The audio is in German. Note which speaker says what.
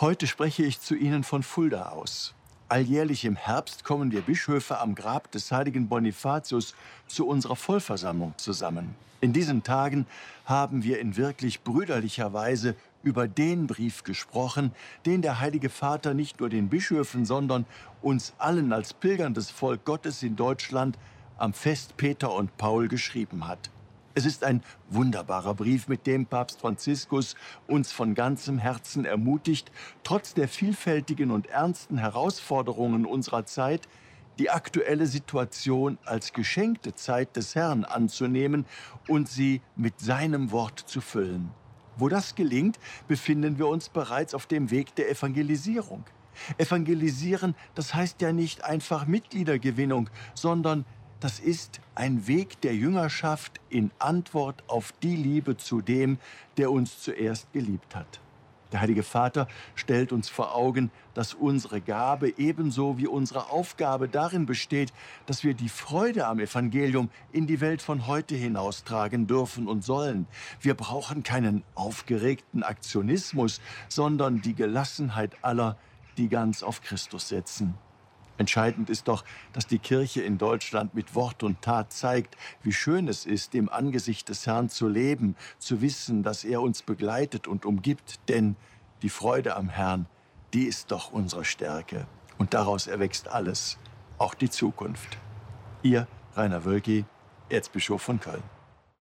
Speaker 1: Heute spreche ich zu Ihnen von Fulda aus. Alljährlich im Herbst kommen wir Bischöfe am Grab des heiligen Bonifatius zu unserer Vollversammlung zusammen. In diesen Tagen haben wir in wirklich brüderlicher Weise über den Brief gesprochen, den der Heilige Vater nicht nur den Bischöfen, sondern uns allen als pilgerndes Volk Gottes in Deutschland am Fest Peter und Paul geschrieben hat. Es ist ein wunderbarer Brief, mit dem Papst Franziskus uns von ganzem Herzen ermutigt, trotz der vielfältigen und ernsten Herausforderungen unserer Zeit die aktuelle Situation als geschenkte Zeit des Herrn anzunehmen und sie mit seinem Wort zu füllen. Wo das gelingt, befinden wir uns bereits auf dem Weg der Evangelisierung. Evangelisieren, das heißt ja nicht einfach Mitgliedergewinnung, sondern das ist ein Weg der Jüngerschaft in Antwort auf die Liebe zu dem, der uns zuerst geliebt hat. Der Heilige Vater stellt uns vor Augen, dass unsere Gabe ebenso wie unsere Aufgabe darin besteht, dass wir die Freude am Evangelium in die Welt von heute hinaustragen dürfen und sollen. Wir brauchen keinen aufgeregten Aktionismus, sondern die Gelassenheit aller, die ganz auf Christus setzen. Entscheidend ist doch, dass die Kirche in Deutschland mit Wort und Tat zeigt, wie schön es ist, im Angesicht des Herrn zu leben, zu wissen, dass er uns begleitet und umgibt. Denn die Freude am Herrn, die ist doch unsere Stärke. Und daraus erwächst alles, auch die Zukunft. Ihr Rainer Wölki, Erzbischof von Köln.